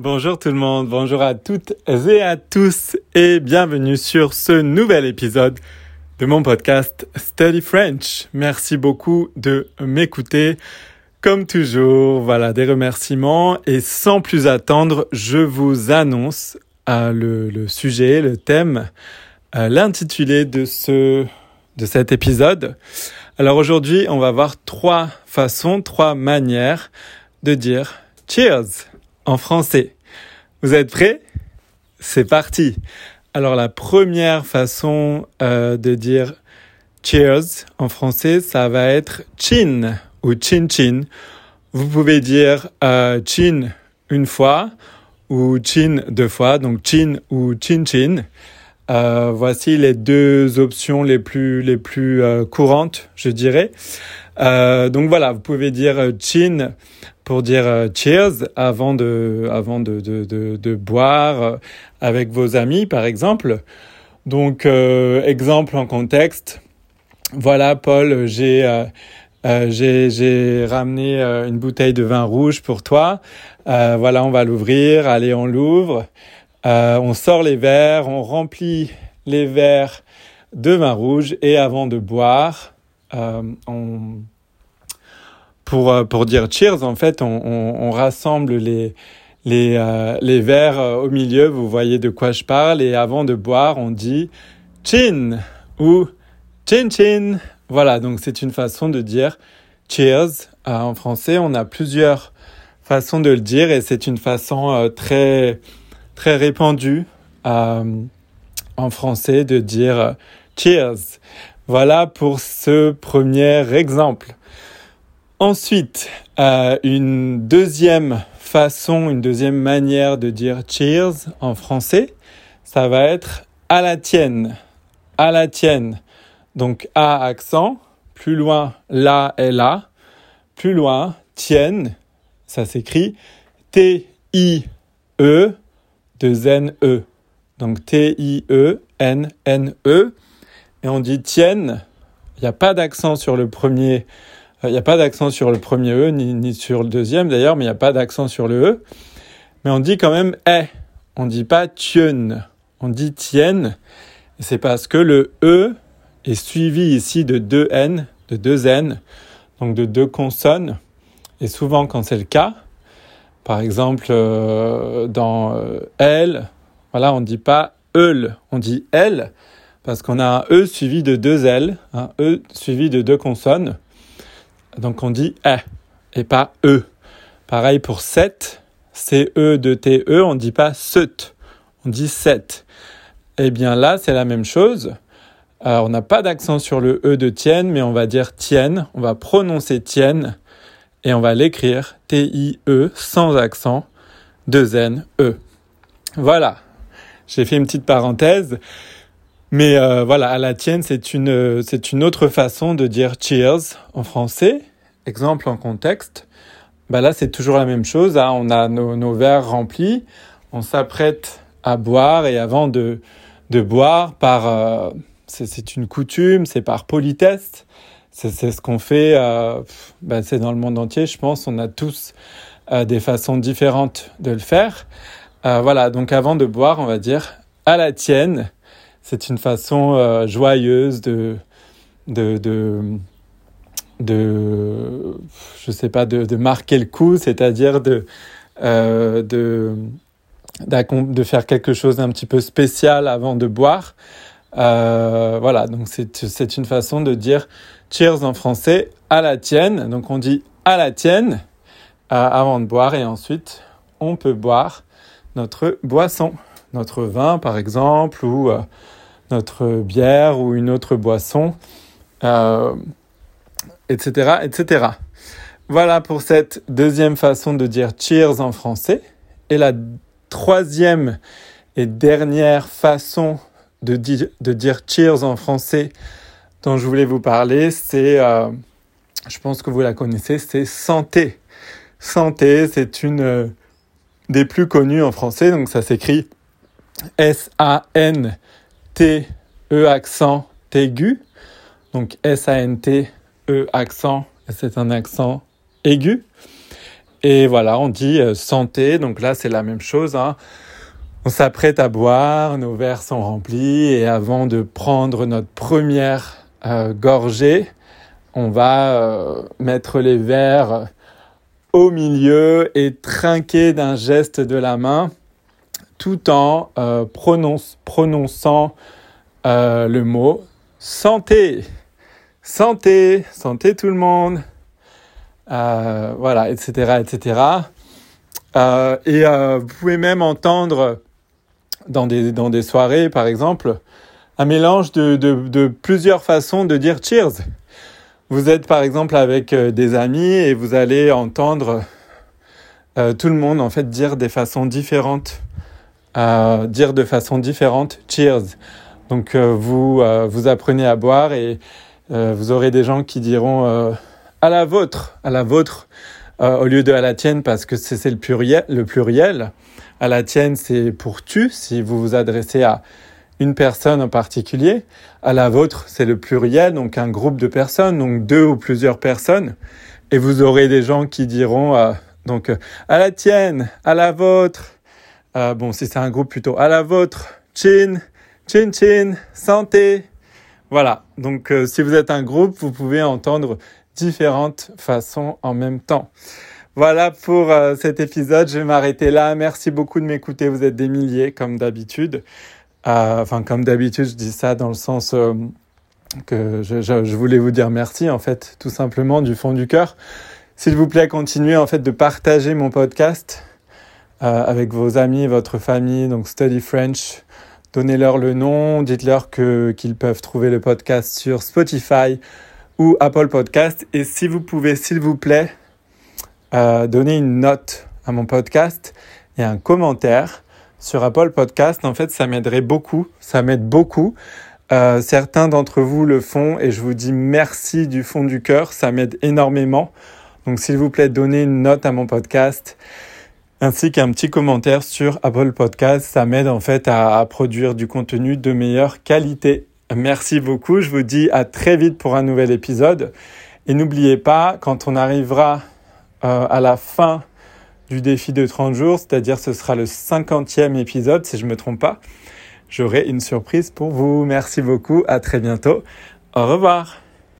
Bonjour tout le monde, bonjour à toutes et à tous et bienvenue sur ce nouvel épisode de mon podcast Study French. Merci beaucoup de m'écouter. Comme toujours, voilà des remerciements et sans plus attendre, je vous annonce euh, le, sujet, le thème, euh, l'intitulé de ce de cet épisode. Alors aujourd'hui, on va voir trois façons, trois manières de dire cheers en français. Vous êtes prêts? C'est parti. Alors la première façon euh, de dire cheers en français, ça va être chin ou chin chin. Vous pouvez dire euh, chin une fois ou chin deux fois, donc chin ou chin chin. Euh, voici les deux options les plus les plus courantes, je dirais. Donc voilà, vous pouvez dire chin pour dire euh, cheers avant de avant de de, de, boire avec vos amis par exemple. Donc exemple en contexte. Voilà Paul, j'ai euh, j'ai ramené une bouteille de vin rouge pour toi. Euh, voilà, on va l'ouvrir. Allez, on l'ouvre. Euh, on sort les verres, on remplit les verres de vin rouge et avant de boire, euh, on, pour, euh, pour dire cheers, en fait, on, on, on rassemble les, les, euh, les verres euh, au milieu, vous voyez de quoi je parle, et avant de boire, on dit chin ou chin chin. Voilà, donc c'est une façon de dire cheers. en français, on a plusieurs façons de le dire et c'est une façon très très répandu euh, en français de dire cheers. Voilà pour ce premier exemple. Ensuite, euh, une deuxième façon, une deuxième manière de dire cheers en français, ça va être à la tienne. À la tienne. Donc A accent, plus loin la est là, plus loin tienne, ça s'écrit T-I-E de N-E. Donc T-I-E-N-N-E. Et on dit tienne. Il n'y a pas d'accent sur le premier. Il n'y a pas d'accent sur le premier E, ni, sur le deuxième d'ailleurs, mais il n'y a pas d'accent sur le E. Mais on dit quand même eh. On dit pas tienne. On dit tienne. C'est parce que le E est suivi ici de deux N, de deux N, donc de deux consonnes. Et souvent, quand c'est le cas, par exemple, euh, dans euh, elle, voilà, on ne dit pas eul, on dit elle, parce qu'on a un E suivi de deux L, un E suivi de deux consonnes. Donc on dit E et pas E. Pareil pour set, C-E de T-E, on ne dit pas set, on dit set. Eh bien là, c'est la même chose. Euh, on n'a pas d'accent sur le E de tienne, mais on va dire tienne, on va prononcer tienne et on va l'écrire T-I-E sans accent, 2 N-E. Voilà, j'ai fait une petite parenthèse, mais euh, voilà, à la tienne, c'est une, c'est une autre façon de dire cheers en français. Exemple en contexte, bah là c'est toujours la même chose, hein. on a nos, verres remplis, on s'apprête à boire et avant de, de boire, par, euh, c'est une coutume, c'est par politesse, c'est ce qu'on fait, euh, ben c'est dans le monde entier, je pense. On a tous euh, des façons différentes de le faire. Euh, voilà, donc avant de boire, on va dire à la tienne. C'est une façon joyeuse de, de, je sais pas, de, de marquer le coup, c'est-à-dire de, euh, de, de faire quelque chose d'un petit peu spécial avant de boire. Euh, voilà, donc c'est une façon de dire cheers en français à la tienne. Donc on dit à la tienne euh, avant de boire et ensuite on peut boire notre boisson, notre vin par exemple ou euh, notre bière ou une autre boisson, etc., etc. Voilà pour cette deuxième façon de dire cheers en français. Et la troisième et dernière façon de, di de dire cheers en français dont je voulais vous parler, c'est, euh, je pense que vous la connaissez, c'est santé. Santé, c'est une euh, des plus connues en français, donc ça s'écrit S-A-N-T-E accent aigu. Donc S-A-N-T-E accent, c'est un accent aigu. Et voilà, on dit santé. Donc là, c'est la même chose. Hein. On s'apprête à boire, nos verres sont remplis et avant de prendre notre première gorgée, on va mettre les verres au milieu et trinquer d'un geste de la main tout en euh, prononçant euh, le mot santé. Santé, santé tout le monde. Euh, voilà, etc., etc. et vous pouvez même entendre dans des, dans des soirées, par exemple, un mélange de, de plusieurs façons de dire cheers. Vous êtes par exemple avec des amis et vous allez entendre tout le monde en fait dire des façons différentes dire de façon différente cheers. Donc euh, vous, euh, vous apprenez à boire et euh, vous aurez des gens qui diront à la vôtre, à la vôtre, au lieu de à la tienne parce que c'est le pluriel, le pluriel. À la tienne, c'est pour tu, si vous vous adressez à une personne en particulier. À la vôtre, c'est le pluriel, donc un groupe de personnes, donc deux ou plusieurs personnes. Et vous aurez des gens qui diront donc à la tienne, à la vôtre, euh, bon, si c'est un groupe plutôt à la vôtre, chin, chin chin, santé. Voilà. Donc, euh, si vous êtes un groupe, vous pouvez entendre différentes façons en même temps. Voilà pour euh, cet épisode. Je vais m'arrêter là. Merci beaucoup de m'écouter. Vous êtes des milliers, comme d'habitude. enfin, comme d'habitude, je dis ça dans le sens que je, je, voulais vous dire merci, en fait, tout simplement du fond du cœur. S'il vous plaît, continuez en fait de partager mon podcast euh, avec vos amis, votre famille, donc Study French. Donnez-leur le nom, dites-leur qu'ils peuvent trouver le podcast sur Spotify ou Apple Podcast. Et si vous pouvez, s'il vous plaît, euh, donner une note à mon podcast et un commentaire sur Apple Podcast. En fait, ça m'aiderait beaucoup. Ça m'aide beaucoup. Euh, certains d'entre vous le font et je vous dis merci du fond du cœur. Ça m'aide énormément. Donc, s'il vous plaît, donnez une note à mon podcast ainsi qu'un petit commentaire sur Apple Podcast. Ça m'aide en fait à, produire du contenu de meilleure qualité. Merci beaucoup. Je vous dis à très vite pour un nouvel épisode. Et n'oubliez pas, quand on arrivera euh, à la fin du défi de 30 jours, c'est-à-dire ce sera le 50e épisode, si je ne me trompe pas, j'aurai une surprise pour vous. Merci beaucoup. À très bientôt. Au revoir.